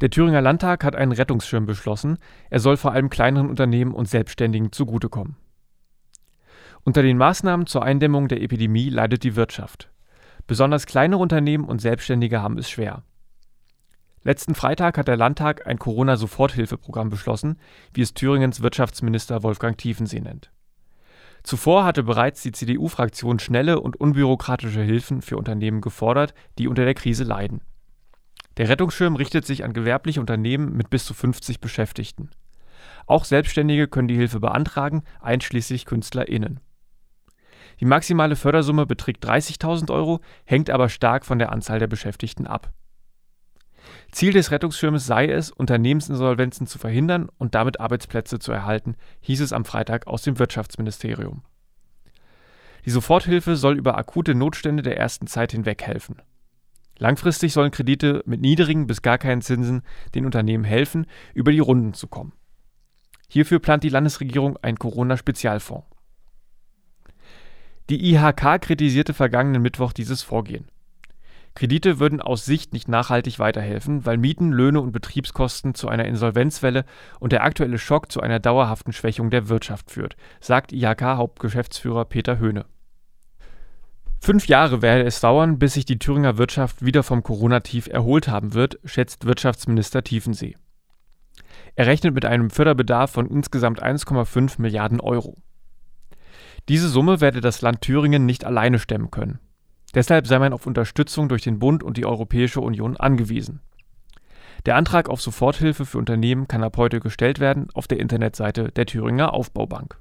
Der Thüringer Landtag hat einen Rettungsschirm beschlossen. Er soll vor allem kleineren Unternehmen und Selbstständigen zugutekommen. Unter den Maßnahmen zur Eindämmung der Epidemie leidet die Wirtschaft. Besonders kleinere Unternehmen und Selbstständige haben es schwer. Letzten Freitag hat der Landtag ein Corona-Soforthilfeprogramm beschlossen, wie es Thüringens Wirtschaftsminister Wolfgang Tiefensee nennt. Zuvor hatte bereits die CDU-Fraktion schnelle und unbürokratische Hilfen für Unternehmen gefordert, die unter der Krise leiden. Der Rettungsschirm richtet sich an gewerbliche Unternehmen mit bis zu 50 Beschäftigten. Auch Selbstständige können die Hilfe beantragen, einschließlich KünstlerInnen. Die maximale Fördersumme beträgt 30.000 Euro, hängt aber stark von der Anzahl der Beschäftigten ab. Ziel des Rettungsschirmes sei es, Unternehmensinsolvenzen zu verhindern und damit Arbeitsplätze zu erhalten, hieß es am Freitag aus dem Wirtschaftsministerium. Die Soforthilfe soll über akute Notstände der ersten Zeit hinweg helfen. Langfristig sollen Kredite mit niedrigen bis gar keinen Zinsen den Unternehmen helfen, über die Runden zu kommen. Hierfür plant die Landesregierung einen Corona-Spezialfonds. Die IHK kritisierte vergangenen Mittwoch dieses Vorgehen. Kredite würden aus Sicht nicht nachhaltig weiterhelfen, weil Mieten, Löhne und Betriebskosten zu einer Insolvenzwelle und der aktuelle Schock zu einer dauerhaften Schwächung der Wirtschaft führt, sagt IHK-Hauptgeschäftsführer Peter Höhne. Fünf Jahre werde es dauern, bis sich die Thüringer Wirtschaft wieder vom Corona-Tief erholt haben wird, schätzt Wirtschaftsminister Tiefensee. Er rechnet mit einem Förderbedarf von insgesamt 1,5 Milliarden Euro. Diese Summe werde das Land Thüringen nicht alleine stemmen können. Deshalb sei man auf Unterstützung durch den Bund und die Europäische Union angewiesen. Der Antrag auf Soforthilfe für Unternehmen kann ab heute gestellt werden auf der Internetseite der Thüringer Aufbaubank